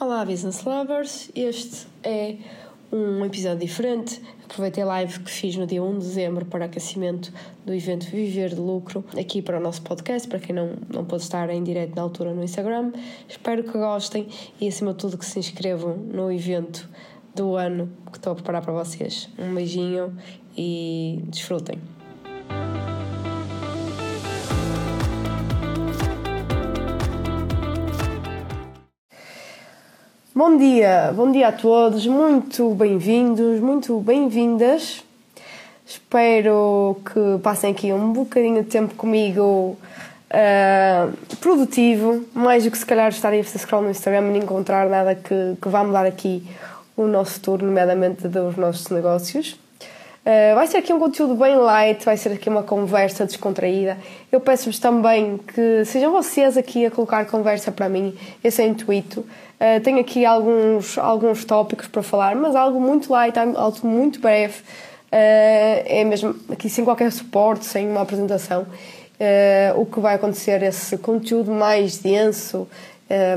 Olá, Business Lovers! Este é um episódio diferente. Aproveitei a live que fiz no dia 1 de dezembro para aquecimento do evento Viver de Lucro aqui para o nosso podcast, para quem não, não pôde estar em direto na altura no Instagram. Espero que gostem e, acima de tudo, que se inscrevam no evento do ano que estou a preparar para vocês. Um beijinho e desfrutem! Bom dia, bom dia a todos, muito bem-vindos, muito bem-vindas. Espero que passem aqui um bocadinho de tempo comigo uh, produtivo, mais do que se calhar estarem a scroll no Instagram e não encontrar nada que, que vá mudar aqui o nosso turno, nomeadamente dos nossos negócios. Uh, vai ser aqui um conteúdo bem light, vai ser aqui uma conversa descontraída. Eu peço-vos também que sejam vocês aqui a colocar conversa para mim, esse é o intuito. Uh, tenho aqui alguns, alguns tópicos para falar, mas algo muito light, algo muito breve. Uh, é mesmo aqui sem qualquer suporte, sem uma apresentação. O que vai acontecer, esse conteúdo mais denso,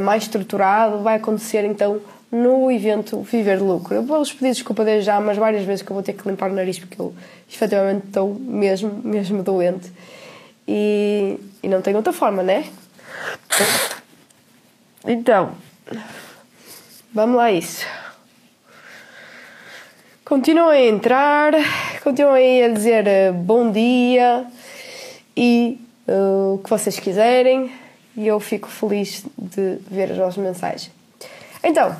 mais estruturado, vai acontecer então no evento Viver de Lucro. Eu vou-vos pedir desculpa desde já, mas várias vezes que eu vou ter que limpar o nariz porque eu efetivamente estou mesmo, mesmo doente. E, e não tenho outra forma, né? Então, Vamos lá isso. Continuem a entrar, continuem a dizer eh, bom dia e uh, o que vocês quiserem e eu fico feliz de ver as vossas mensagens. Então,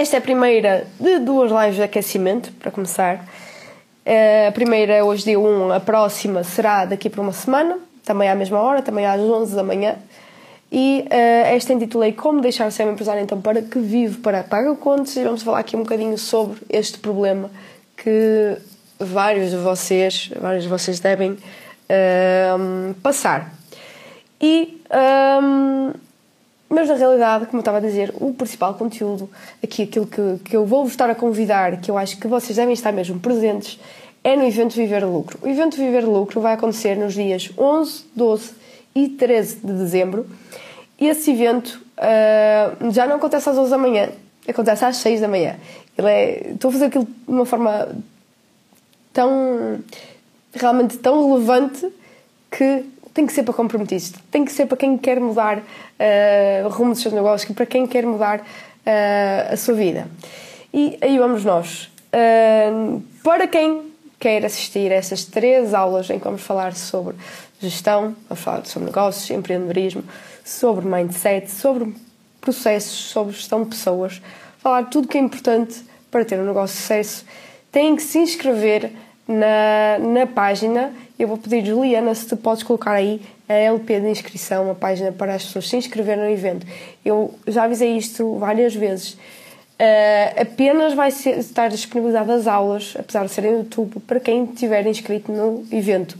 esta é a primeira de duas lives de aquecimento, para começar. Uh, a primeira é hoje dia 1, a próxima será daqui por uma semana, também à mesma hora, também às 11 da manhã. E uh, esta intitulei Como deixar ser um empresário então para que vive para paga contas e vamos falar aqui um bocadinho sobre este problema que vários de vocês, vários de vocês devem uh, passar. E um, mas na realidade, como eu estava a dizer, o principal conteúdo, aqui aquilo que, que eu vou vos estar a convidar, que eu acho que vocês devem estar mesmo presentes, é no evento Viver Lucro. O evento Viver Lucro vai acontecer nos dias 11, 12 e 13 de dezembro. E esse evento uh, já não acontece às 11 da manhã, acontece às 6 da manhã. Ele é, estou a fazer aquilo de uma forma tão realmente tão relevante que tem que ser para comprometidos, tem que ser para quem quer mudar uh, o rumo dos seus negócios, para quem quer mudar uh, a sua vida. E aí vamos nós. Uh, para quem quer assistir a essas três aulas em que vamos falar sobre gestão, vamos falar sobre negócios, empreendedorismo, sobre mindset, sobre processos, sobre gestão de pessoas, falar tudo que é importante para ter um negócio de sucesso. Tem que se inscrever na, na página. Eu vou pedir, Juliana, se tu podes colocar aí a LP de inscrição, a página para as pessoas se inscreverem no evento. Eu já avisei isto várias vezes. Uh, apenas vai ser, estar disponibilizado as aulas, apesar de serem no YouTube, para quem estiver inscrito no evento.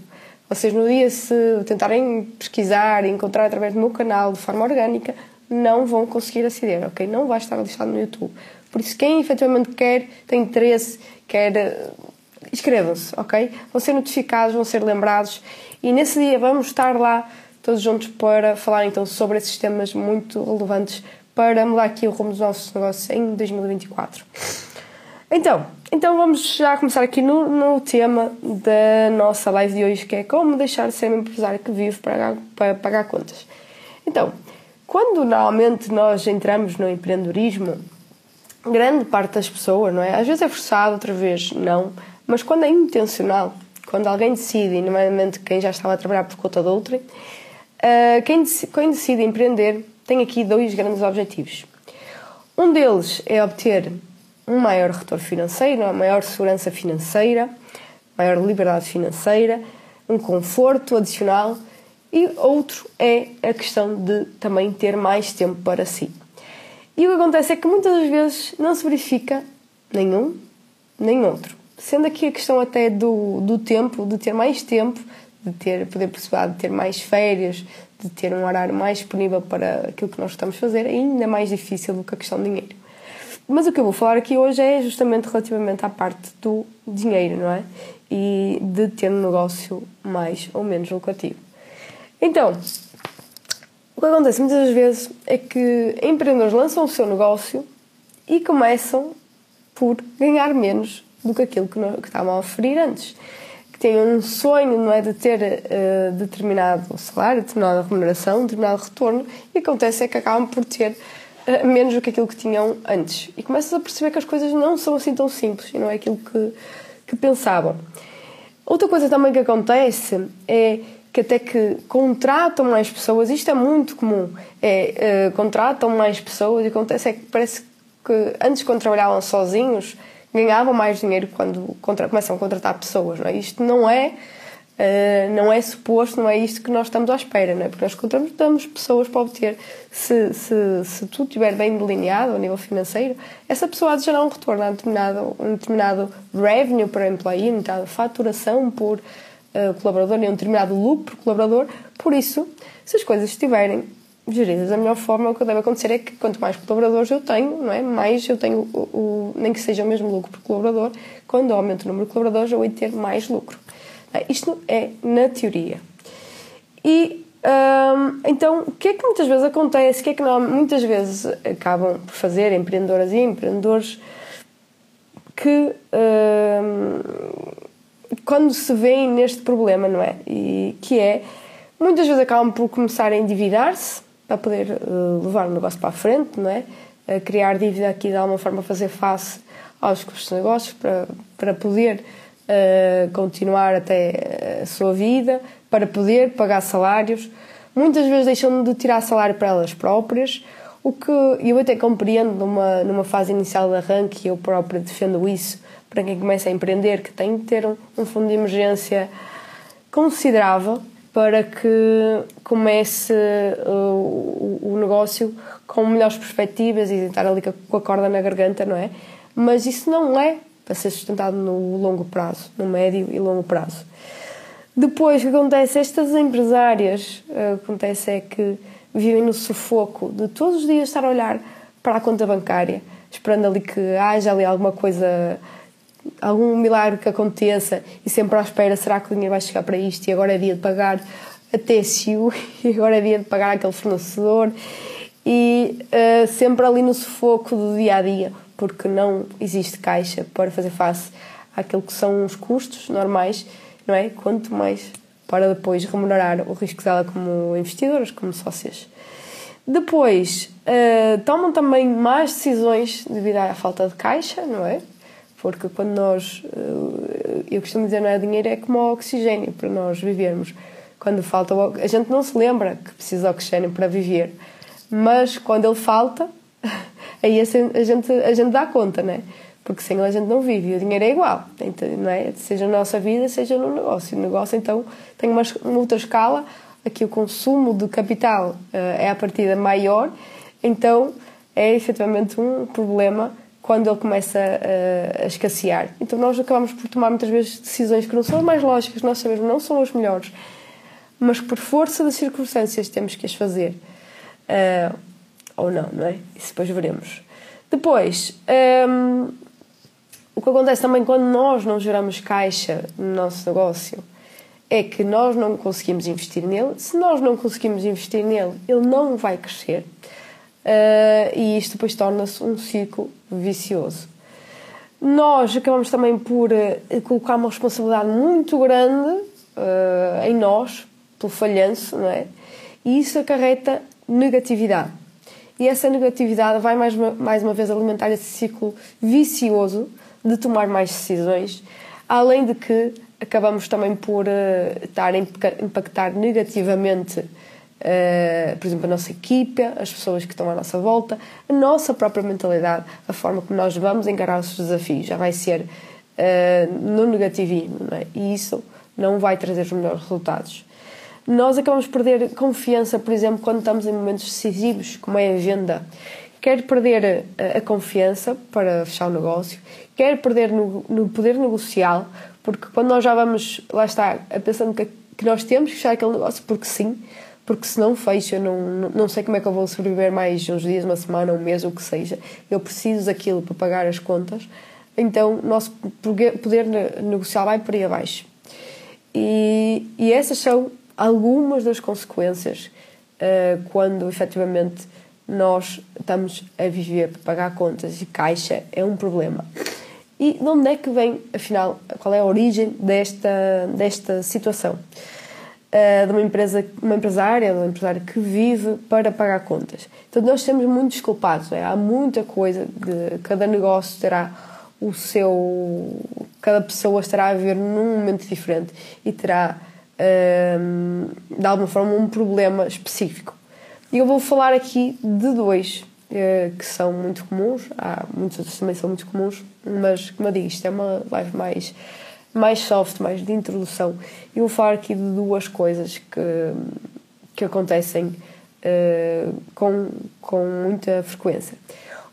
Vocês, no dia, se tentarem pesquisar e encontrar através do meu canal de forma orgânica, não vão conseguir aceder, ok? Não vai estar listado no YouTube. Por isso, quem efetivamente quer, tem interesse, quer. Inscrevam-se, ok? Vão ser notificados, vão ser lembrados e nesse dia vamos estar lá todos juntos para falar então sobre esses temas muito relevantes para mudar aqui o rumo dos nossos negócios em 2024. Então, então vamos já começar aqui no, no tema da nossa live de hoje, que é como deixar de ser um empresário que vive para, para pagar contas. Então, quando normalmente nós entramos no empreendedorismo, grande parte das pessoas, não é? Às vezes é forçado, outra vez não, mas quando é intencional, quando alguém decide, e normalmente quem já estava a trabalhar por conta de outrem, uh, quem, quem decide empreender tem aqui dois grandes objetivos. Um deles é obter um maior retorno financeiro, uma maior segurança financeira, maior liberdade financeira, um conforto adicional e outro é a questão de também ter mais tempo para si. E o que acontece é que muitas das vezes não se verifica nenhum nem outro. Sendo aqui a questão até do, do tempo, de ter mais tempo, de ter poder possibilidade de ter mais férias, de ter um horário mais disponível para aquilo que nós estamos a fazer, é ainda mais difícil do que a questão de dinheiro. Mas o que eu vou falar aqui hoje é justamente relativamente à parte do dinheiro, não é? E de ter um negócio mais ou menos lucrativo. Então, O que acontece muitas vezes é que empreendedores lançam o seu negócio e começam por ganhar menos do que aquilo que, que estavam a oferir antes. Que têm um sonho, não é, de ter uh, determinado salário, determinada remuneração, determinado retorno e acontece é que acabam por ter uh, menos do que aquilo que tinham antes. E começas a perceber que as coisas não são assim tão simples e não é aquilo que, que pensavam. Outra coisa também que acontece é que até que contratam mais pessoas, isto é muito comum, é, uh, contratam mais pessoas e acontece é que parece que antes quando trabalhavam sozinhos ganhavam mais dinheiro quando contra, começam a contratar pessoas, não é? Isto não é Uh, não é suposto, não é isto que nós estamos à espera, não é? Porque nós contratamos pessoas para obter, se, se, se tudo estiver bem delineado ao nível financeiro, essa pessoa há de gerar um retorno, há determinado, um determinado revenue por employee, uma determinada faturação por uh, colaborador e um determinado lucro por colaborador. Por isso, se as coisas estiverem geridas da melhor forma, o que deve acontecer é que quanto mais colaboradores eu tenho, não é? mais eu tenho, o, o nem que seja o mesmo lucro por colaborador, quando aumento o número de colaboradores eu vou ter mais lucro. Ah, isto é na teoria. E hum, então, o que é que muitas vezes acontece? O que é que não, muitas vezes acabam por fazer empreendedoras e empreendedores que hum, quando se veem neste problema, não é? E que é muitas vezes acabam por começar a endividar-se para poder uh, levar o negócio para a frente, não é? A criar dívida aqui de alguma forma fazer face aos custos de negócios para, para poder uh, continuar até a sua vida, para poder pagar salários. Muitas vezes deixam de tirar salário para elas próprias, o que eu até compreendo numa, numa fase inicial de arranque, eu própria defendo isso para quem começa a empreender, que tem de ter um, um fundo de emergência considerável para que comece uh, o, o, negócio com melhores perspectivas e estar ali com a corda na garganta, não é? Mas isso não é para ser sustentado no longo prazo, no médio e longo prazo. Depois, o que acontece? Estas empresárias, eh, o que acontece é que vivem no sufoco de todos os dias estar a olhar para a conta bancária, esperando ali que haja ali alguma coisa, algum milagre que aconteça e sempre à espera: será que o dinheiro vai chegar para isto? E agora é dia de pagar a TSU, e agora é dia de pagar aquele fornecedor, e uh, sempre ali no sufoco do dia a dia porque não existe caixa para fazer face àquilo que são os custos normais, não é? Quanto mais para depois remunerar o risco dela como investidoras, como sócias. Depois, uh, tomam também mais decisões devido à falta de caixa, não é? Porque quando nós, uh, eu costumo dizer, não é dinheiro, é como o oxigênio para nós vivermos. Quando falta, a gente não se lembra que precisa de oxigênio para viver, mas quando ele falta, aí a gente, a gente dá conta, né? Porque sem ele a gente não vive e o dinheiro é igual, não é? Seja na nossa vida, seja no negócio. O negócio, então, tem uma, uma outra escala, aqui o consumo de capital uh, é a partida maior, então é efetivamente um problema quando ele começa a, a escassear. Então nós acabamos por tomar muitas vezes decisões que não são as mais lógicas, nós sabemos não são as melhores, mas por força das circunstâncias temos que as fazer. Uh, ou não, não é? Isso depois veremos. Depois, um, o que acontece também quando nós não geramos caixa no nosso negócio é que nós não conseguimos investir nele. Se nós não conseguimos investir nele, ele não vai crescer. Uh, e isto depois torna-se um ciclo vicioso. Nós acabamos também por uh, colocar uma responsabilidade muito grande uh, em nós, pelo falhanço, não é? E isso acarreta negatividade. E essa negatividade vai mais uma, mais uma vez alimentar esse ciclo vicioso de tomar mais decisões, além de que acabamos também por uh, estar a impactar negativamente, uh, por exemplo, a nossa equipa, as pessoas que estão à nossa volta, a nossa própria mentalidade, a forma como nós vamos encarar os desafios, já vai ser uh, no negativismo, é? e isso não vai trazer os melhores resultados nós acabamos por perder confiança, por exemplo, quando estamos em momentos decisivos, como é a venda. Quer perder a, a confiança para fechar o negócio, quer perder no, no, poder negocial, porque quando nós já vamos, lá está, pensando que, que nós temos que fechar aquele negócio, porque sim, porque se não fecho, eu não, não sei como é que eu vou sobreviver mais uns dias, uma semana, um mês, o que seja. Eu preciso daquilo para pagar as contas. Então, nosso poder negocial vai por aí abaixo. E, e essas são algumas das consequências uh, quando efetivamente nós estamos a viver para pagar contas e caixa é um problema. E de onde é que vem, afinal, qual é a origem desta, desta situação? Uh, de uma empresa, uma empresária, uma empresária que vive para pagar contas. Então nós temos muitos culpados, é? há muita coisa, de, cada negócio terá o seu. cada pessoa estará a viver num momento diferente e terá, uh, de alguma forma, um problema específico. E eu vou falar aqui de dois uh, que são muito comuns, há muitos outros também são muito comuns, mas, como eu digo, isto é uma live mais mais soft, mais de introdução. E vou falar aqui de duas coisas que, que acontecem uh, com, com muita frequência.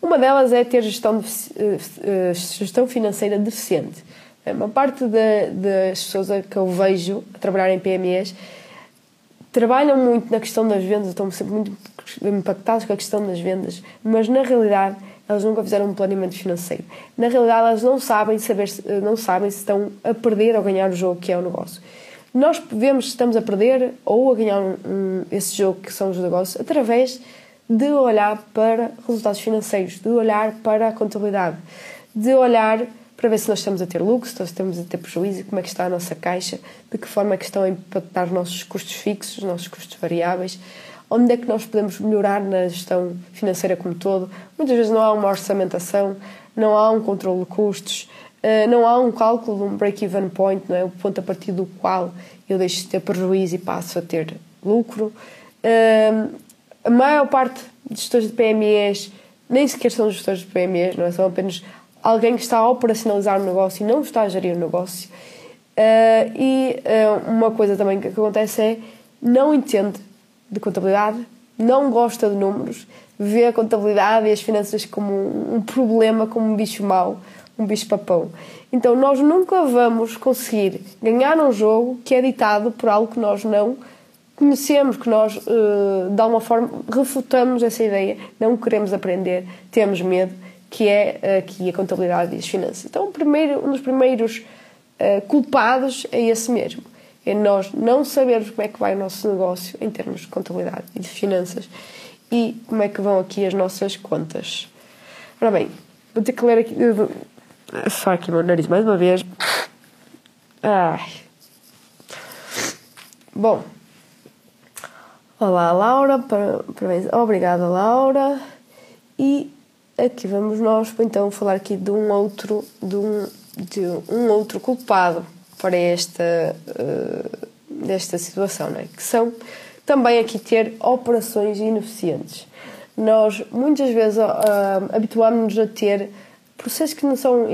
Uma delas é ter gestão, de, uh, gestão financeira deficiente. Uma parte de, das pessoas que eu vejo a trabalhar em PMEs trabalham muito na questão das vendas, estão sempre muito impactados com a questão das vendas, mas na realidade elas nunca fizeram um planeamento financeiro. Na realidade, elas não sabem, saber, não sabem se estão a perder ou ganhar o jogo que é o negócio. Nós vemos se estamos a perder ou a ganhar um, esse jogo que são os negócios através de olhar para resultados financeiros, de olhar para a contabilidade, de olhar para ver se nós estamos a ter lucro, se nós estamos a ter prejuízo, como é que está a nossa caixa, de que forma é que estão a impactar os nossos custos fixos, os nossos custos variáveis, onde é que nós podemos melhorar na gestão financeira como todo. Muitas vezes não há uma orçamentação, não há um controle de custos, eh, não há um cálculo de um break-even point, não é? o ponto a partir do qual eu deixo de ter prejuízo e passo a ter lucro. Eh, a maior parte dos gestores de PMEs nem sequer são gestores de PMEs, não é? São apenas alguém que está a operacionalizar o negócio e não está a gerir o negócio. Uh, e uh, uma coisa também que acontece é não entende de contabilidade, não gosta de números, vê a contabilidade e as finanças como um problema, como um bicho mau, um bicho papão. Então nós nunca vamos conseguir ganhar um jogo que é ditado por algo que nós não conhecemos, que nós eh, de alguma forma refutamos essa ideia, não queremos aprender, temos medo, que é aqui a contabilidade e as finanças. Então primeiro, um dos primeiros uh, culpados é esse mesmo é nós não sabermos como é que vai o nosso negócio em termos de contabilidade e de finanças e como é que vão aqui as nossas contas. Ora bem, vou ter que ler aqui. Só aqui o meu nariz mais uma vez. Ai. Bom. Olá, Laura. Parabéns. Obrigada, Laura. E aqui vamos nós então falar aqui de um outro, de um, de um outro culpado para esta, uh, desta situação, é? que são também aqui ter operações ineficientes. Nós muitas vezes uh, habituamos-nos a ter processos que, não são,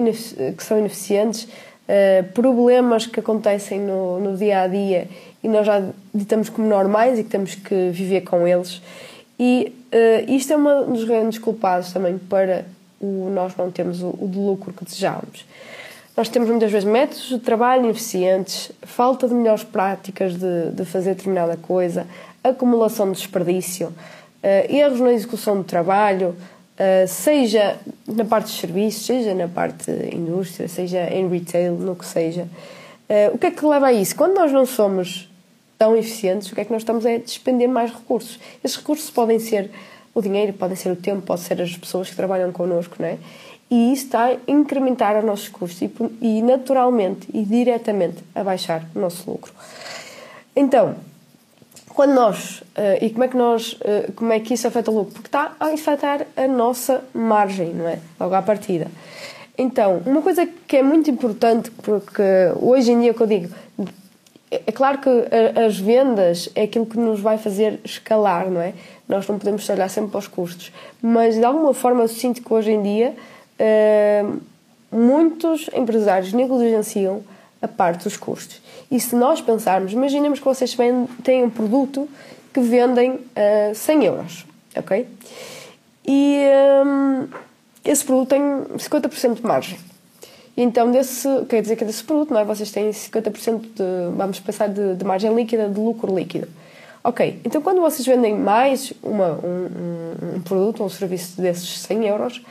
que são ineficientes, uh, problemas que acontecem no, no dia a dia e nós já ditamos como normais e que temos que viver com eles. E uh, isto é um dos grandes culpados também para o, nós não termos o, o lucro que desejamos. Nós temos muitas vezes métodos de trabalho ineficientes, falta de melhores práticas de, de fazer determinada coisa, acumulação de desperdício, uh, erros na execução do trabalho, uh, seja na parte de serviços, seja na parte de indústria, seja em retail, no que seja. Uh, o que é que leva a isso? Quando nós não somos tão eficientes, o que é que nós estamos a despender mais recursos? Esses recursos podem ser o dinheiro, podem ser o tempo, podem ser as pessoas que trabalham connosco, não é? E isso está a incrementar os nossos custos e, e naturalmente e diretamente a baixar o nosso lucro. Então, quando nós uh, e como é que nós uh, como é que isso afeta o lucro? Porque está a afetar a nossa margem não é? Logo à partida. Então uma coisa que é muito importante porque hoje em dia que eu digo é claro que as vendas é aquilo que nos vai fazer escalar não é? Nós não podemos olhar sempre para os custos. Mas de alguma forma eu sinto que hoje em dia muitos empresários negligenciam a parte dos custos. E se nós pensarmos, imaginemos que vocês têm um produto que vendem uh, 100 euros, ok? E um, esse produto tem 50% de margem. Então, desse, quer dizer que desse produto, não é? vocês têm 50% de, vamos pensar, de, de, margem líquida, de lucro líquido. Ok, então quando vocês vendem mais uma, um, um, um produto ou um serviço desses 100 euros,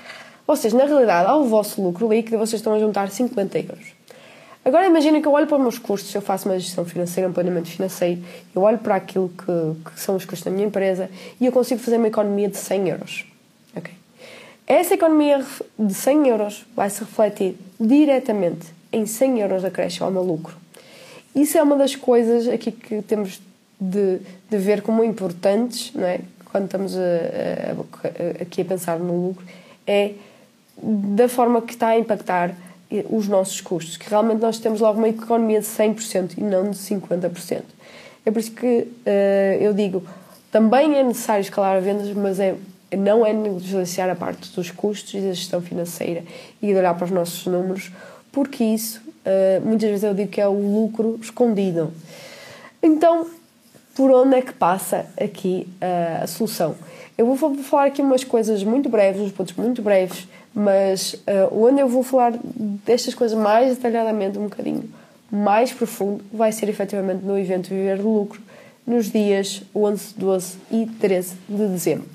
vocês, na realidade, ao vosso lucro líquido, vocês estão a juntar 50 euros. Agora imagina que eu olho para os meus custos, eu faço uma gestão financeira, um planeamento financeiro, eu olho para aquilo que, que são os custos da minha empresa e eu consigo fazer uma economia de 100 euros. Okay. Essa economia de 100 euros vai se refletir diretamente em 100 euros de acréscimo ao meu lucro. Isso é uma das coisas aqui que temos de, de ver como importantes, não é? quando estamos a, a, aqui a pensar no lucro, é da forma que está a impactar os nossos custos, que realmente nós temos logo uma economia de 100% e não de 50%. É por isso que uh, eu digo, também é necessário escalar as vendas, mas é, não é negligenciar a parte dos custos e da gestão financeira e de olhar para os nossos números, porque isso, uh, muitas vezes eu digo que é o lucro escondido. Então, por onde é que passa aqui uh, a solução? Eu vou falar aqui umas coisas muito breves, uns pontos muito breves, mas uh, onde eu vou falar destas coisas mais detalhadamente, um bocadinho mais profundo, vai ser efetivamente no evento Viver do Lucro, nos dias 11, 12 e 13 de dezembro.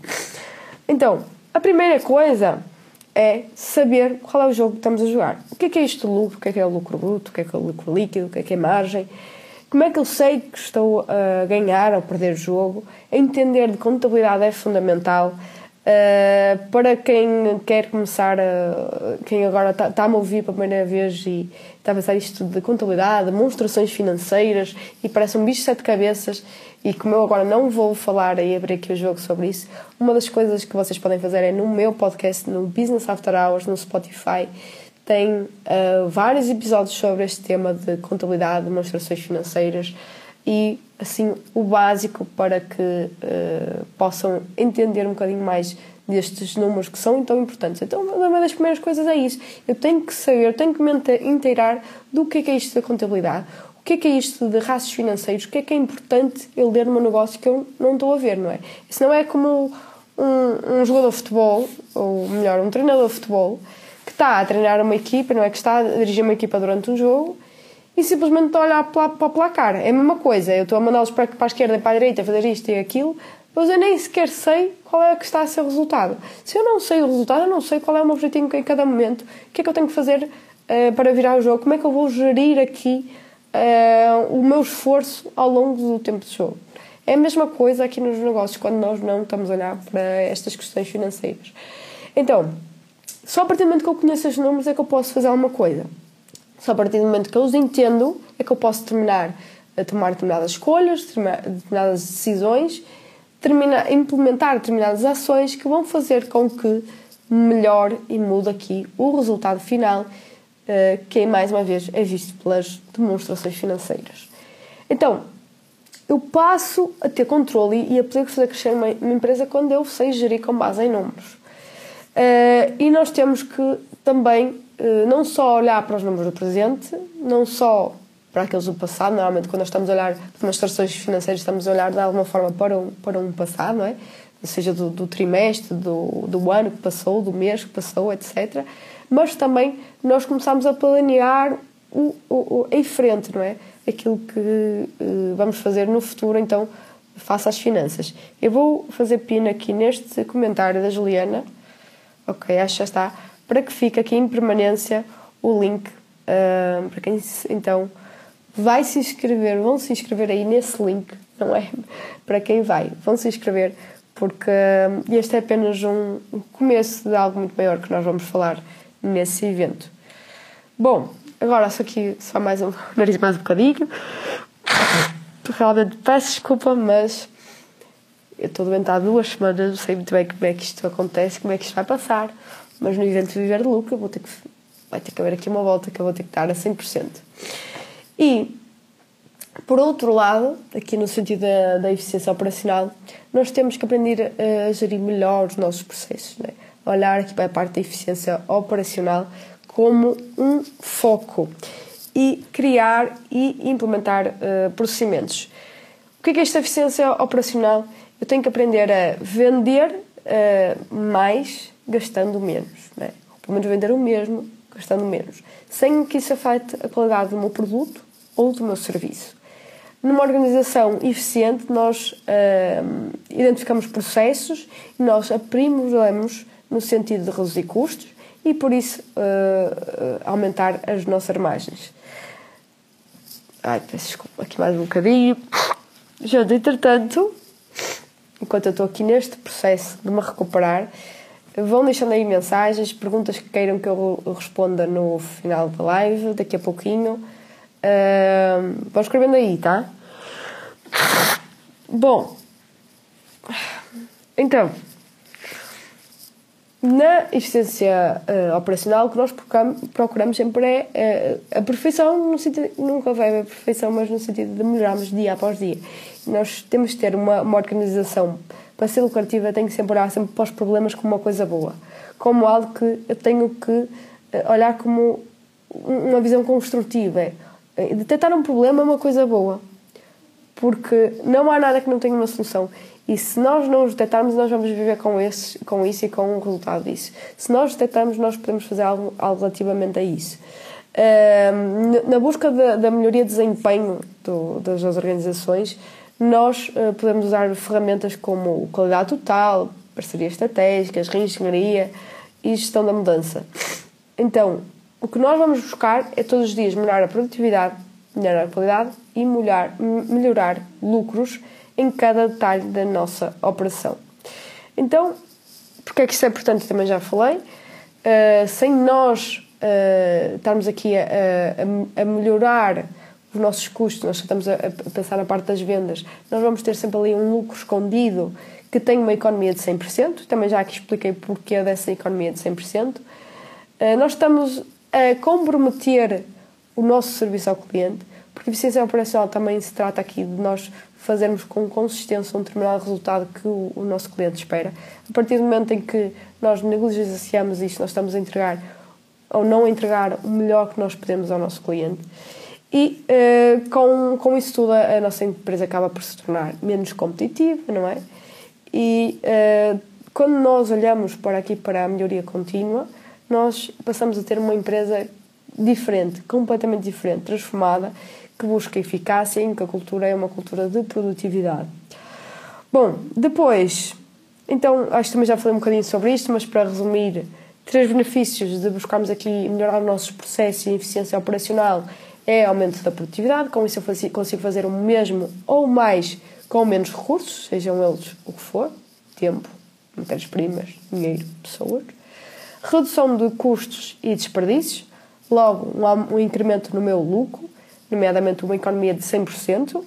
Então, a primeira coisa é saber qual é o jogo que estamos a jogar. O que é que é isto de lucro? O que é que é o lucro bruto? O que é que é o lucro líquido? O que é que é margem? Como é que eu sei que estou a ganhar ou perder o jogo? Entender de contabilidade é fundamental. Uh, para quem quer começar, a, quem agora está tá a me ouvir pela primeira vez e está a pensar isto de contabilidade, demonstrações financeiras e parece um bicho de sete cabeças, e como eu agora não vou falar e abrir aqui o jogo sobre isso, uma das coisas que vocês podem fazer é no meu podcast, no Business After Hours, no Spotify, tem uh, vários episódios sobre este tema de contabilidade, demonstrações financeiras e assim o básico para que uh, possam entender um bocadinho mais destes números que são tão importantes. Então, uma das primeiras coisas é isso. Eu tenho que saber, tenho que me inteirar do que é, que é isto da contabilidade, o que é que é isto de raços financeiros, o que é que é importante eu ler meu negócio que eu não estou a ver, não é? Isso não é como um, um jogador de futebol, ou melhor, um treinador de futebol, que está a treinar uma equipa, não é? Que está a dirigir uma equipa durante um jogo e simplesmente olhar para, para o placar. É a mesma coisa. Eu estou a mandá-los para, para a esquerda e para a direita fazer isto e aquilo, mas eu nem sequer sei qual é que está a ser o resultado. Se eu não sei o resultado, eu não sei qual é o meu objetivo em cada momento, o que é que eu tenho que fazer uh, para virar o jogo, como é que eu vou gerir aqui uh, o meu esforço ao longo do tempo de jogo. É a mesma coisa aqui nos negócios, quando nós não estamos a olhar para estas questões financeiras. Então, só a partir do momento que eu conheço os números é que eu posso fazer alguma coisa. Só a partir do momento que eu os entendo é que eu posso terminar a tomar determinadas escolhas, determinadas decisões, terminar, implementar determinadas ações que vão fazer com que melhore e mude aqui o resultado final, eh, que mais uma vez é visto pelas demonstrações financeiras. Então, eu passo a ter controle e a poder fazer crescer uma empresa quando eu sei gerir com base em números. Uh, e nós temos que também não só olhar para os números do presente, não só para aqueles do passado, normalmente quando nós estamos a olhar para demonstrações financeiras estamos a olhar de alguma forma para um, para um passado, não é? seja do, do trimestre, do, do ano que passou, do mês que passou, etc. Mas também nós começamos a planear o, o, em frente, não é? Aquilo que uh, vamos fazer no futuro, então, face às finanças. Eu vou fazer pino aqui neste comentário da Juliana, Ok, acho que já está. Para que fique aqui em permanência o link uh, para quem então vai se inscrever, vão se inscrever aí nesse link, não é? Para quem vai, vão se inscrever porque uh, este é apenas um, começo de algo muito maior que nós vamos falar nesse evento. Bom, agora só aqui só mais um nariz mais um bocadinho. Realmente peço desculpa, mas eu estou doente há duas semanas, não sei muito bem como é que isto acontece, como é que isto vai passar, mas no evento Viver de Lucro vou ter que, vai ter que haver aqui uma volta que eu vou ter que dar a 100%. E, por outro lado, aqui no sentido da, da eficiência operacional, nós temos que aprender a gerir melhor os nossos processos, né? olhar aqui para a parte da eficiência operacional como um foco e criar e implementar uh, procedimentos. O que é, que é esta eficiência operacional? eu tenho que aprender a vender uh, mais gastando menos. Né? Pelo menos vender o mesmo gastando menos. Sem que isso afete a qualidade do meu produto ou do meu serviço. Numa organização eficiente, nós uh, identificamos processos e nós aprimoramos no sentido de reduzir custos e, por isso, uh, aumentar as nossas margens. Ai, peço desculpa, aqui mais um bocadinho. Já, entretanto, enquanto eu estou aqui neste processo de me recuperar, vão deixando aí mensagens, perguntas que queiram que eu responda no final da live, daqui a pouquinho. Uh, vão escrevendo aí, tá? Bom, então, na eficiência uh, operacional, o que nós procuramos, sempre é uh, a perfeição, no sentido, nunca vai haver perfeição, mas no sentido de melhorarmos dia após dia. Nós temos de ter uma, uma organização para ser lucrativa, tem que sempre olhar sempre para os problemas como uma coisa boa, como algo que eu tenho que uh, olhar como uma visão construtiva. Detectar um problema é uma coisa boa, porque não há nada que não tenha uma solução. E se nós não os detectarmos, nós vamos viver com, esse, com isso e com o resultado disso. Se nós detectarmos, nós podemos fazer algo, algo relativamente a isso. Na busca da, da, melhoria de desempenho do, das organizações, nós uh, podemos usar ferramentas como qualidade total, parcerias estratégicas, reengenharia e gestão da mudança. Então, o que nós vamos buscar é todos os dias melhorar a produtividade, melhorar a qualidade e melhorar, melhorar lucros em cada detalhe da nossa operação. Então, porque é que isto é importante? Também já falei. Uh, sem nós uh, estarmos aqui a, a, a, melhorar os nossos custos, nós estamos a, a, pensar na parte das vendas, nós vamos ter sempre ali um lucro escondido que tem uma economia de 100%. Também já aqui expliquei porquê dessa economia de 100%. Uh, eh, nós estamos a comprometer o nosso serviço ao cliente, porque eficiência operacional também se trata aqui de nós fazermos com consistência um determinado resultado que o, o, nosso cliente espera. A partir do momento em que nós negligenciamos isto, nós estamos a entregar ou não entregar o melhor que nós podemos ao nosso cliente. E uh, com, com isso tudo, a, nossa empresa acaba por se tornar menos competitiva, não é? E uh, quando nós olhamos para aqui para a melhoria contínua, nós passamos a ter uma empresa diferente, completamente diferente, transformada que busca eficácia em que a cultura é uma cultura de produtividade. Bom, depois, então, acho que também já falei um bocadinho sobre isto, mas para resumir, três benefícios de buscarmos aqui melhorar os nossos processos e eficiência operacional é aumento da produtividade, com isso eu consigo fazer o mesmo ou mais com menos recursos, sejam eles o que for, tempo, matérias-primas, dinheiro, pessoas. Redução de custos e desperdícios, logo um, incremento no meu lucro nomeadamente uma economia de 100%,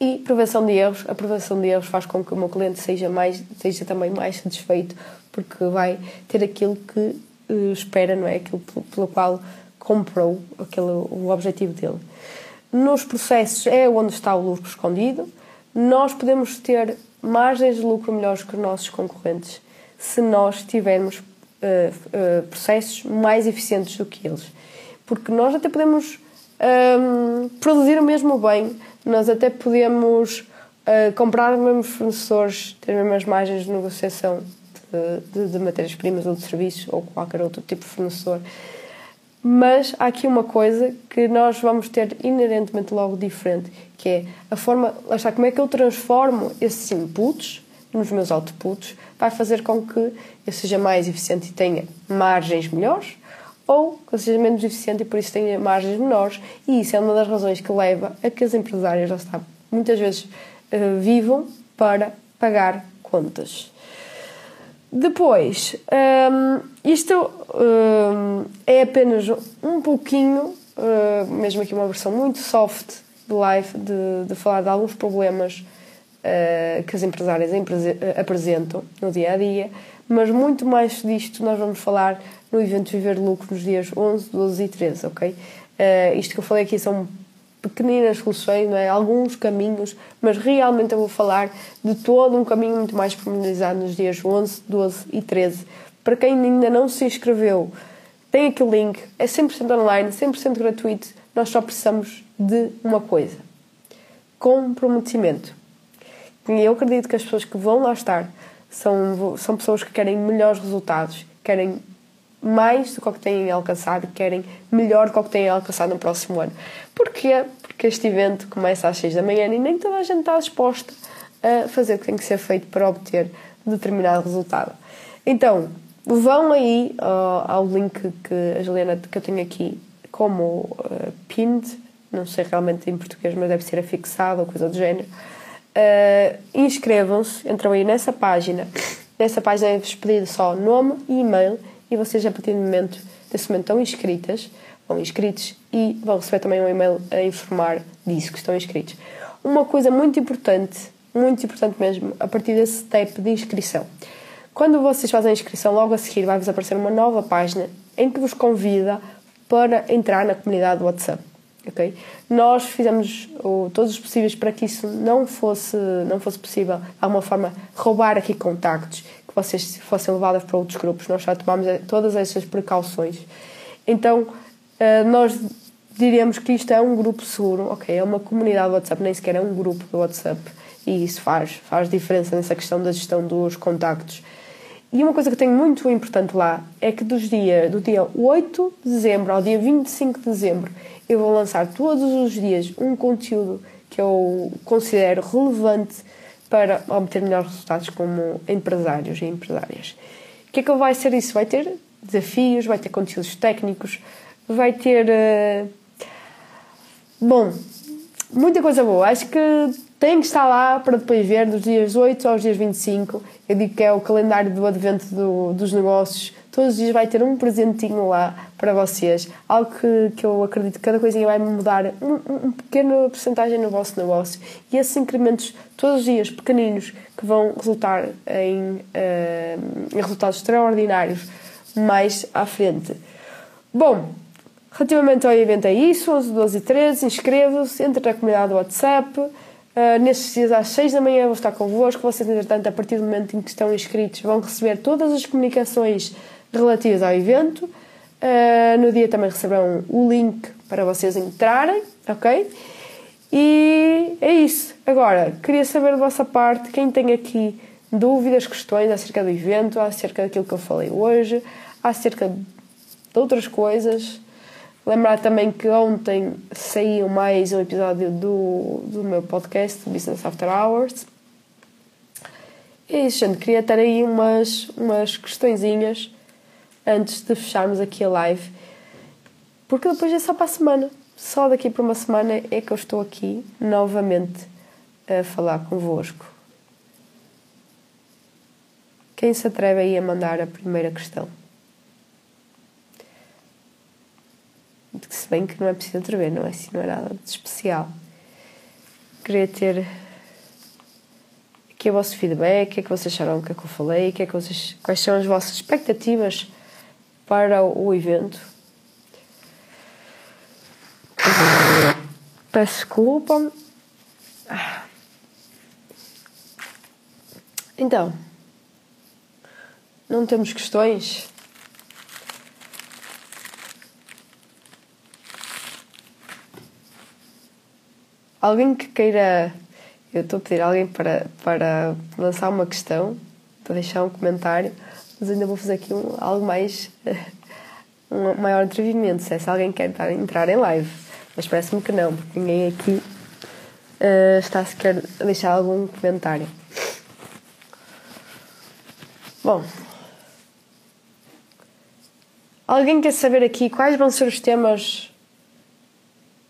e prevenção de erros. A prevenção de erros faz com que o meu cliente seja, mais, seja também mais satisfeito, porque vai ter aquilo que uh, espera, não é? Aquilo pelo qual comprou aquele, o objetivo dele. Nos processos é onde está o lucro escondido. Nós podemos ter margens de lucro melhores que os nossos concorrentes se nós tivermos uh, uh, processos mais eficientes do que eles. Porque nós até podemos um, produzir o mesmo bem. Nós até podemos uh, comprar os mesmos fornecedores, ter as mesmas margens de negociação de, de, de matérias-primas ou de serviços ou qualquer outro tipo de fornecedor. Mas há aqui uma coisa que nós vamos ter inerentemente logo diferente, que é a forma, lá está, como é que eu transformo esses inputs nos meus outputs, vai fazer com que eu seja mais eficiente e tenha margens melhores, ou que seja menos eficiente e por isso tenha margens menores. E isso é uma das razões que leva a que as empresárias, já está, muitas vezes uh, vivam para pagar contas. Depois, um, isto um, é apenas um pouquinho, uh, mesmo aqui uma versão muito soft de live, de, de falar de alguns problemas uh, que as empresárias apresentam no dia a dia, mas muito mais disto nós vamos falar no evento Viver Lucro nos dias 11, 12 e 13, ok? Uh, isto que eu falei aqui são pequeninas soluções, não é? alguns caminhos, mas realmente eu vou falar de todo um caminho muito mais pormenorizado nos dias 11, 12 e 13. Para quem ainda não se inscreveu, tem aqui o link, é 100% online, 100% gratuito. Nós só precisamos de uma coisa: comprometimento. E eu acredito que as pessoas que vão lá estar são, são pessoas que querem melhores resultados, querem mais do que o que têm alcançado, querem melhor do que o que têm alcançado no próximo ano. Porquê? Porque este evento começa às 6 da manhã e nem toda a gente está disposta a fazer o que tem que ser feito para obter determinado resultado. Então, vão aí uh, ao link que a Juliana que eu tenho aqui como uh, pinned não sei realmente em português, mas deve ser afixado ou coisa do género. Uh, inscrevam-se, entram aí nessa página. Nessa página é-vos pedido só nome e e-mail e vocês, a partir do momento, desse momento, estão inscritas, vão inscritos e vão receber também um e-mail a informar disso, que estão inscritos. Uma coisa muito importante, muito importante mesmo, a partir desse step de inscrição. Quando vocês fazem a inscrição, logo a seguir vai-vos aparecer uma nova página em que vos convida para entrar na comunidade do WhatsApp. Okay? Nós fizemos o, todos os possíveis para que isso não fosse, não fosse possível, de alguma forma, roubar aqui contactos, que vocês fossem levados para outros grupos. Nós já tomamos todas essas precauções. Então, eh, nós diríamos que isto é um grupo seguro, ok? É uma comunidade do WhatsApp, nem sequer é um grupo do WhatsApp. E isso faz, faz diferença nessa questão da gestão dos contactos. E uma coisa que tenho muito importante lá é que dos dia, do dia 8 de dezembro ao dia 25 de dezembro eu vou lançar todos os dias um conteúdo que eu considero relevante para obter melhores resultados como empresários e empresárias. O que é que vai ser isso? Vai ter desafios, vai ter conteúdos técnicos, vai ter. Uh... Bom, muita coisa boa. Acho que tem que estar lá para depois ver dos dias 8 aos dias 25. Eu digo que é o calendário do advento do, dos negócios. Todos os dias vai ter um presentinho lá para vocês. Algo que, que eu acredito que cada coisinha vai mudar um, um pequeno porcentagem no vosso negócio. E esses incrementos todos os dias pequeninos que vão resultar em, uh, em resultados extraordinários mais à frente. Bom, relativamente ao evento é isso, 11, 12 e 13, inscrevam-se, entre na comunidade do WhatsApp. Uh, nestes dias às 6 da manhã vou estar convosco. Vocês, entretanto, a partir do momento em que estão inscritos, vão receber todas as comunicações relativas ao evento. Uh, no dia também receberão o link para vocês entrarem, ok? E é isso. Agora, queria saber da vossa parte, quem tem aqui dúvidas, questões acerca do evento, acerca daquilo que eu falei hoje, acerca de outras coisas. Lembrar também que ontem saiu mais um episódio do, do meu podcast, Business After Hours. É isso, gente. Queria ter aí umas, umas questõezinhas antes de fecharmos aqui a live. Porque depois é só para a semana. Só daqui para uma semana é que eu estou aqui novamente a falar convosco. Quem se atreve aí a mandar a primeira questão? se bem que não é preciso atrever, não é assim, não é nada de especial. Queria ter aqui o vosso feedback, o que é que vocês acharam do que é que eu falei, que é que vocês, quais são as vossas expectativas para o evento. Peço desculpa. Então, não temos questões? Alguém que queira. Eu estou a pedir a alguém para, para lançar uma questão, para deixar um comentário, mas ainda vou fazer aqui um, algo mais. um maior atrevimento, se, é, se alguém quer entrar em live. Mas parece-me que não, porque ninguém aqui uh, está sequer a deixar algum comentário. Bom, alguém quer saber aqui quais vão ser os temas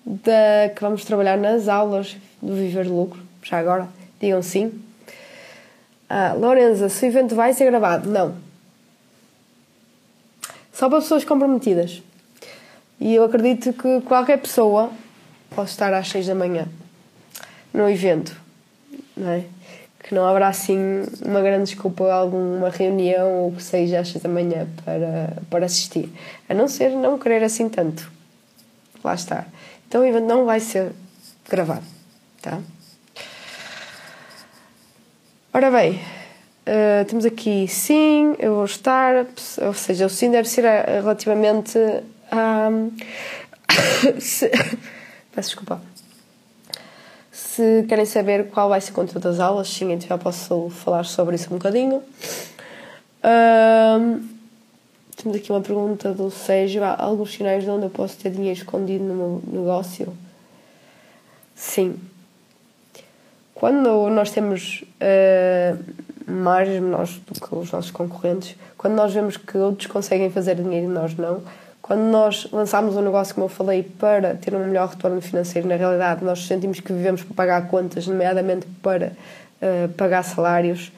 da, que vamos trabalhar nas aulas do Viver de Lucro, já agora, digam sim. Ah, Lorenza, se o evento vai ser gravado? Não. Só para pessoas comprometidas. E eu acredito que qualquer pessoa pode estar às 6 da manhã no evento, não é? Que não haverá assim uma grande desculpa alguma reunião ou que seja às 6 da manhã para, para assistir. A não ser não querer assim tanto. Lá está. Então o evento não vai ser gravado, tá? Ora bem, uh, temos aqui sim, eu vou estar, ou seja, o sim deve ser eh, relativamente a. se, peço desculpa. Se querem saber qual vai ser o conteúdo das aulas, sim, então já posso falar sobre isso um bocadinho. Uh, temos aqui uma pergunta do Sérgio. Há alguns sinais de onde eu posso ter dinheiro escondido no meu negócio? Sim. Quando nós temos uh, margens menores do que os nossos concorrentes, quando nós vemos que outros conseguem fazer dinheiro e nós não, Quando nós lançámos um negócio, como eu falei, para ter um melhor retorno financeiro, na realidade nós sentimos que vivemos para pagar contas, nomeadamente para uh, pagar salários,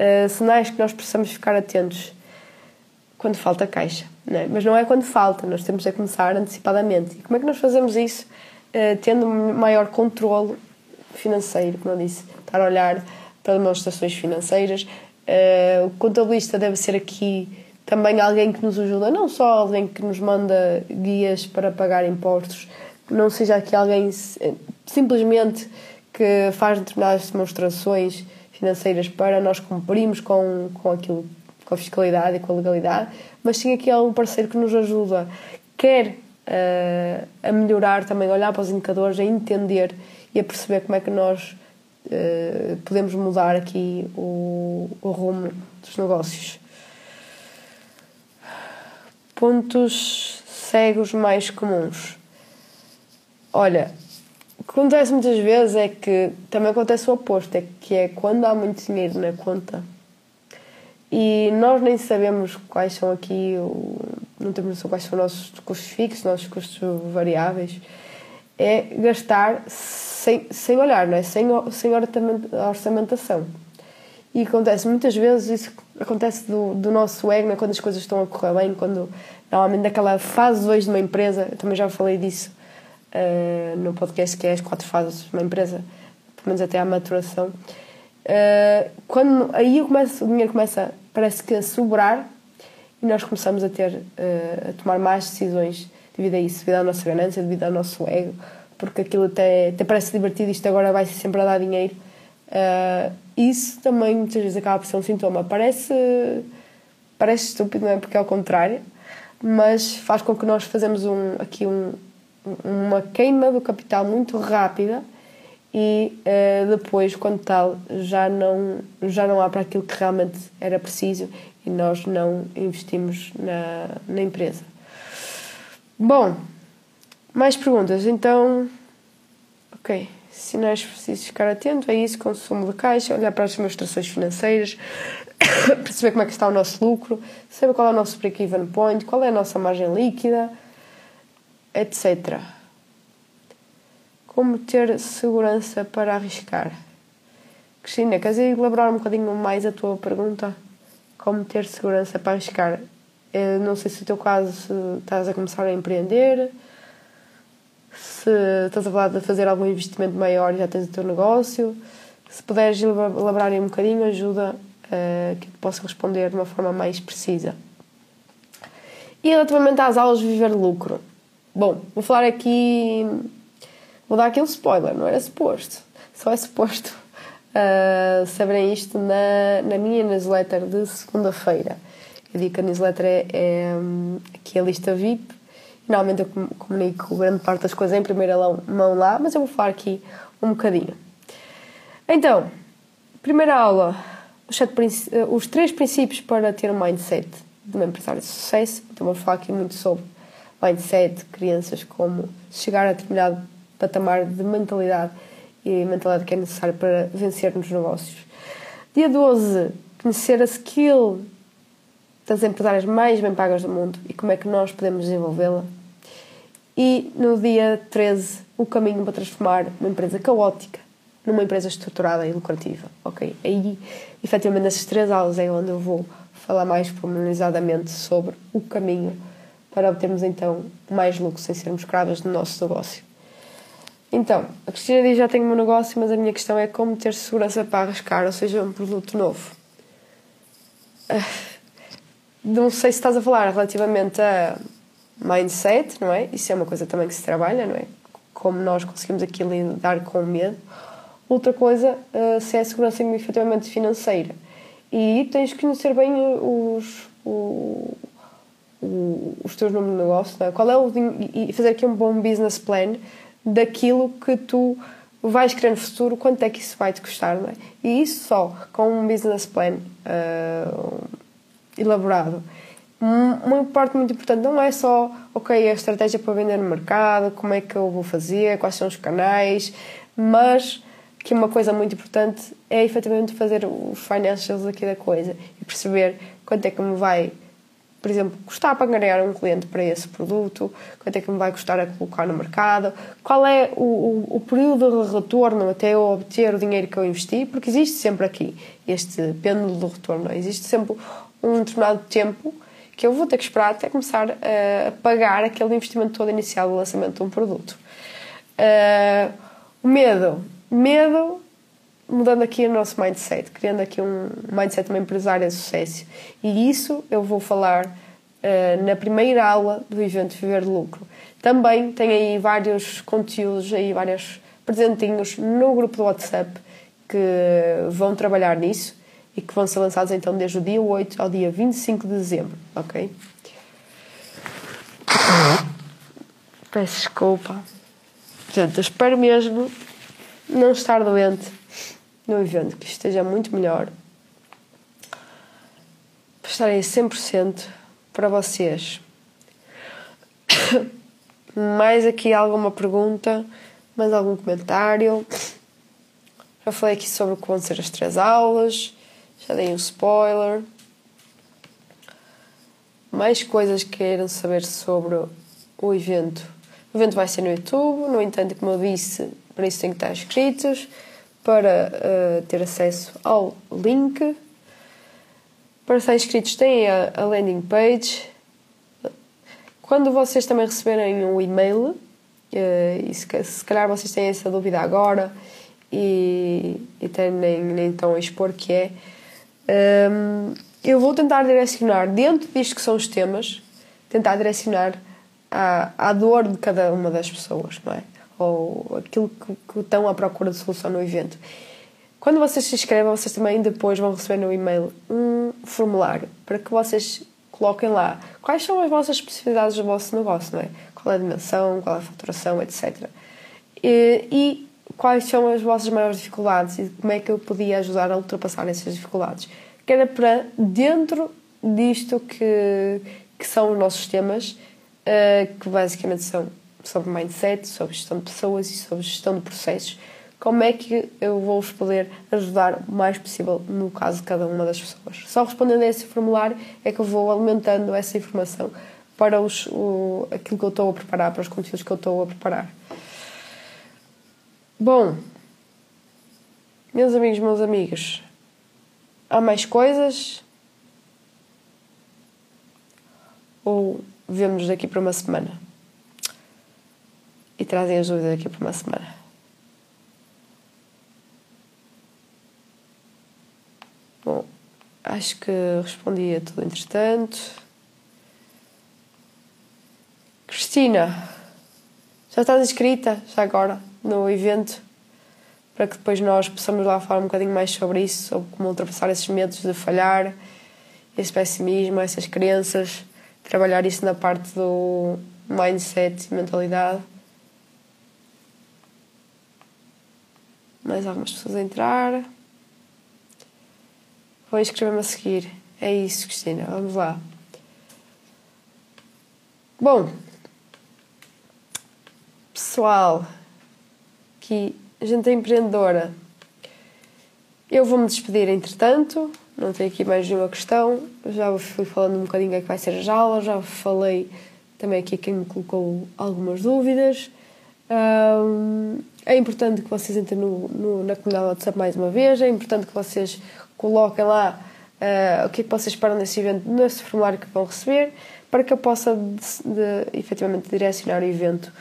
uh, sinais que nós precisamos ficar atentos quando falta caixa. Não é? Mas não é quando falta, nós temos a começar antecipadamente. E como é que nós fazemos isso? Uh, tendo maior controle financeiro, como eu disse, estar a olhar para demonstrações financeiras. Uh, o contabilista deve ser aqui também alguém que nos ajuda, não só alguém que nos manda guias para pagar impostos, não seja aqui alguém simplesmente que faz determinadas demonstrações financeiras para nós cumprirmos com, com aquilo, com a fiscalidade e com a legalidade, mas sim aqui algum parceiro que nos ajuda, quer uh, a melhorar também, olhar para os indicadores, a entender e a perceber como é que nós uh, podemos mudar aqui o, o rumo dos negócios. Pontos cegos mais comuns. Olha, o que acontece muitas vezes é que também acontece o oposto, é que é quando há muito dinheiro na conta e nós nem sabemos quais são aqui, não temos noção quais são os nossos custos fixos, os nossos custos variáveis, é gastar sem, sem olhar, não é? sem, sem orçamentação. E acontece muitas vezes, isso acontece do, do nosso ego, né? quando as coisas estão a correr bem, quando normalmente naquela fase 2 de uma empresa, eu também já falei disso uh, no podcast, que é as quatro fases de uma empresa, pelo menos até à maturação. Uh, quando aí começo, o dinheiro começa, parece que a sobrar e nós começamos a ter, uh, a tomar mais decisões devido a isso, devido à nossa ganância, devido ao nosso ego, porque aquilo até, até parece divertido, isto agora vai sempre a dar dinheiro. Uh, isso também muitas vezes acaba por ser um sintoma. Parece, parece estúpido, não é? Porque é o contrário, mas faz com que nós fazemos um, aqui um, uma queima do capital muito rápida e uh, depois, quando tal, já não, já não há para aquilo que realmente era preciso e nós não investimos na, na empresa. Bom, mais perguntas. Então, ok. Sinais precisos ficar atento é isso: consumo de caixa, olhar para as demonstrações financeiras, perceber como é que está o nosso lucro, saber qual é o nosso break-even point, qual é a nossa margem líquida, etc. Como ter segurança para arriscar? Cristina, queres elaborar um bocadinho mais a tua pergunta? Como ter segurança para arriscar? Eu não sei se o teu caso estás a começar a empreender, se estás a falar de fazer algum investimento maior e já tens o teu negócio. Se puderes elaborar um bocadinho, ajuda uh, que eu possa responder de uma forma mais precisa. E relativamente às aulas viver lucro. Bom, vou falar aqui. Vou dar aqui um spoiler, não era suposto. Só é suposto uh, saberem isto na, na minha newsletter de segunda-feira. Eu digo que a newsletter é, é aqui a lista VIP. Normalmente eu comunico grande parte das coisas em primeira mão lá, mas eu vou falar aqui um bocadinho. Então, primeira aula, os, sete, os três princípios para ter um mindset de uma empresária de sucesso. Então vou falar aqui muito sobre mindset, crianças, como chegar a determinado patamar de mentalidade e mentalidade que é necessária para vencer nos negócios. Dia 12, conhecer a skill das empresárias mais bem pagas do mundo e como é que nós podemos desenvolvê-la. E no dia 13, o caminho para transformar uma empresa caótica numa empresa estruturada e lucrativa. Ok? Aí, efetivamente, nessas três aulas é onde eu vou falar mais pormenorizadamente sobre o caminho para obtermos então mais lucro sem sermos escravas do nosso negócio. Então, a Cristina diz já tenho o meu negócio, mas a minha questão é como ter segurança para arriscar, ou seja, um produto novo. Uh não sei se estás a falar relativamente a mindset, não é? Isso é uma coisa também que se trabalha, não é? Como nós conseguimos aqui lidar com o medo. Outra coisa, uh, se é a segurança efetivamente financeira. E tens que conhecer bem os, o, o, os teus números de negócio, não é? Qual é o, e fazer aqui um bom business plan daquilo que tu vais querer no futuro, quanto é que isso vai te custar, não é? E isso só com um business plan. Uh, elaborado. Uma parte muito importante não é só, ok, a estratégia para vender no mercado, como é que eu vou fazer, quais são os canais, mas que uma coisa muito importante é efetivamente fazer os financials aqui da coisa e perceber quanto é que me vai por exemplo, custar para ganhar um cliente para esse produto, quanto é que me vai custar a colocar no mercado, qual é o, o, o período de retorno até eu obter o dinheiro que eu investi, porque existe sempre aqui este pêndulo do retorno, é? existe sempre um determinado tempo que eu vou ter que esperar até começar a pagar aquele investimento todo inicial do lançamento de um produto. Uh, o medo. Medo mudando aqui o nosso mindset, criando aqui um mindset de uma empresária de sucesso. E isso eu vou falar uh, na primeira aula do evento Viver de Lucro. Também tem aí vários conteúdos, aí vários presentinhos no grupo do WhatsApp que vão trabalhar nisso e que vão ser lançados então desde o dia 8 ao dia 25 de dezembro, ok? Peço desculpa. Portanto, espero mesmo não estar doente no evento, que esteja muito melhor. Para estarem 100% para vocês. Mais aqui alguma pergunta? Mais algum comentário? Já falei aqui sobre o que vão ser as três aulas. Já dei um spoiler. Mais coisas que queiram saber sobre o evento. O evento vai ser no YouTube, no entanto, como eu disse, para isso tem que estar inscritos para uh, ter acesso ao link. Para estar inscritos têm a, a, landing page. Quando vocês também receberem um e-mail, uh, e se, se, calhar vocês têm essa dúvida agora e, e têm nem, nem estão a expor que é, um, eu vou tentar direcionar dentro disto que são os temas, tentar direcionar à, à dor de cada uma das pessoas, não é? ou aquilo que, que estão à procura de solução no evento. Quando vocês se inscrevem, vocês também depois vão receber no e-mail um formulário para que vocês coloquem lá quais são as vossas especificidades do vosso negócio, não é? Qual é a dimensão, qual é a faturação, etc. E, e quais são as vossas maiores dificuldades e como é que eu podia ajudar a ultrapassar essas dificuldades. Que era para dentro disto que, que são os nossos temas, uh, que basicamente são sobre mindset, sobre gestão de pessoas e sobre gestão de processos. Como é que eu vou-vos poder ajudar o mais possível no caso de cada uma das pessoas? Só respondendo a esse formulário é que eu vou alimentando essa informação para os, o, aquilo que eu estou a preparar, para os conteúdos que eu estou a preparar. Bom, meus amigos, meus amigos, há mais coisas? Ou vemos daqui para uma semana? e trazem as dúvidas aqui por uma semana. Bom, acho que respondi a tudo entretanto. Cristina, já estás inscrita, já agora, no evento, para que depois nós possamos lá falar um bocadinho mais sobre isso, sobre como ultrapassar esses medos de falhar, esse pessimismo, essas crenças, trabalhar isso na parte do mindset e mentalidade. mais algumas pessoas a entrar. Vou inscrever-me a seguir. É isso, Cristina. Vamos lá. Bom, pessoal, que gente empreendedora, eu vou-me despedir entretanto. Não tenho aqui mais nenhuma questão. Já fui falando um bocadinho é que vai ser a aula, já falei também aqui quem me colocou algumas dúvidas. Um, é importante que vocês entrem no, no, na comunidade WhatsApp mais uma vez, é importante que vocês coloquem lá uh, o que é que vocês esperam nesse evento, nesse formulário que vão receber, para que eu possa de, de, efetivamente direcionar o evento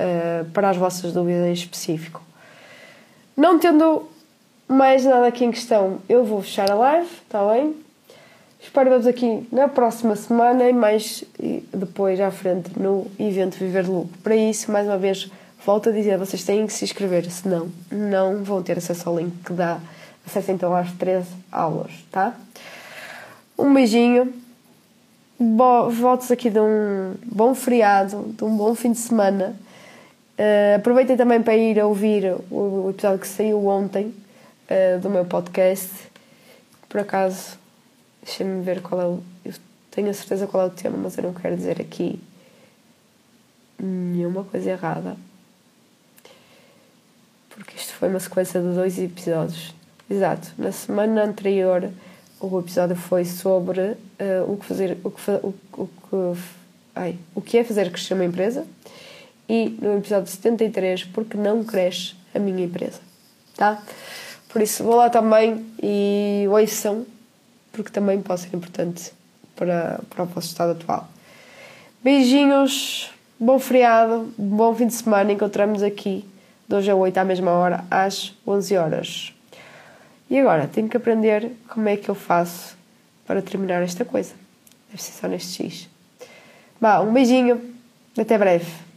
uh, para as vossas dúvidas em específico. Não tendo mais nada aqui em questão, eu vou fechar a live, está bem? Espero ver-vos aqui na próxima semana e mais depois à frente no evento Viver de Lucro. Para isso, mais uma vez, Volto a dizer, vocês têm que se inscrever, senão não vão ter acesso ao link que dá acesso então às 13 aulas, tá? Um beijinho, votos aqui de um bom feriado, de um bom fim de semana. Uh, aproveitem também para ir ouvir o, o episódio que saiu ontem uh, do meu podcast. Por acaso, deixem-me ver qual é o. Eu tenho a certeza qual é o tema, mas eu não quero dizer aqui nenhuma coisa errada porque isto foi uma sequência de dois episódios. Exato, na semana anterior o episódio foi sobre uh, o que fazer, o que, o, o, que, ai, o que é fazer crescer uma empresa e no episódio 73 porque não cresce a minha empresa, tá? Por isso vou lá também e ouçam porque também pode ser importante para, para o vosso estado atual. Beijinhos, bom feriado, bom fim de semana. Encontramos aqui de hoje a 8 à mesma hora, às 11 horas. E agora tenho que aprender como é que eu faço para terminar esta coisa. Deve ser só neste X. Bah, um beijinho, até breve.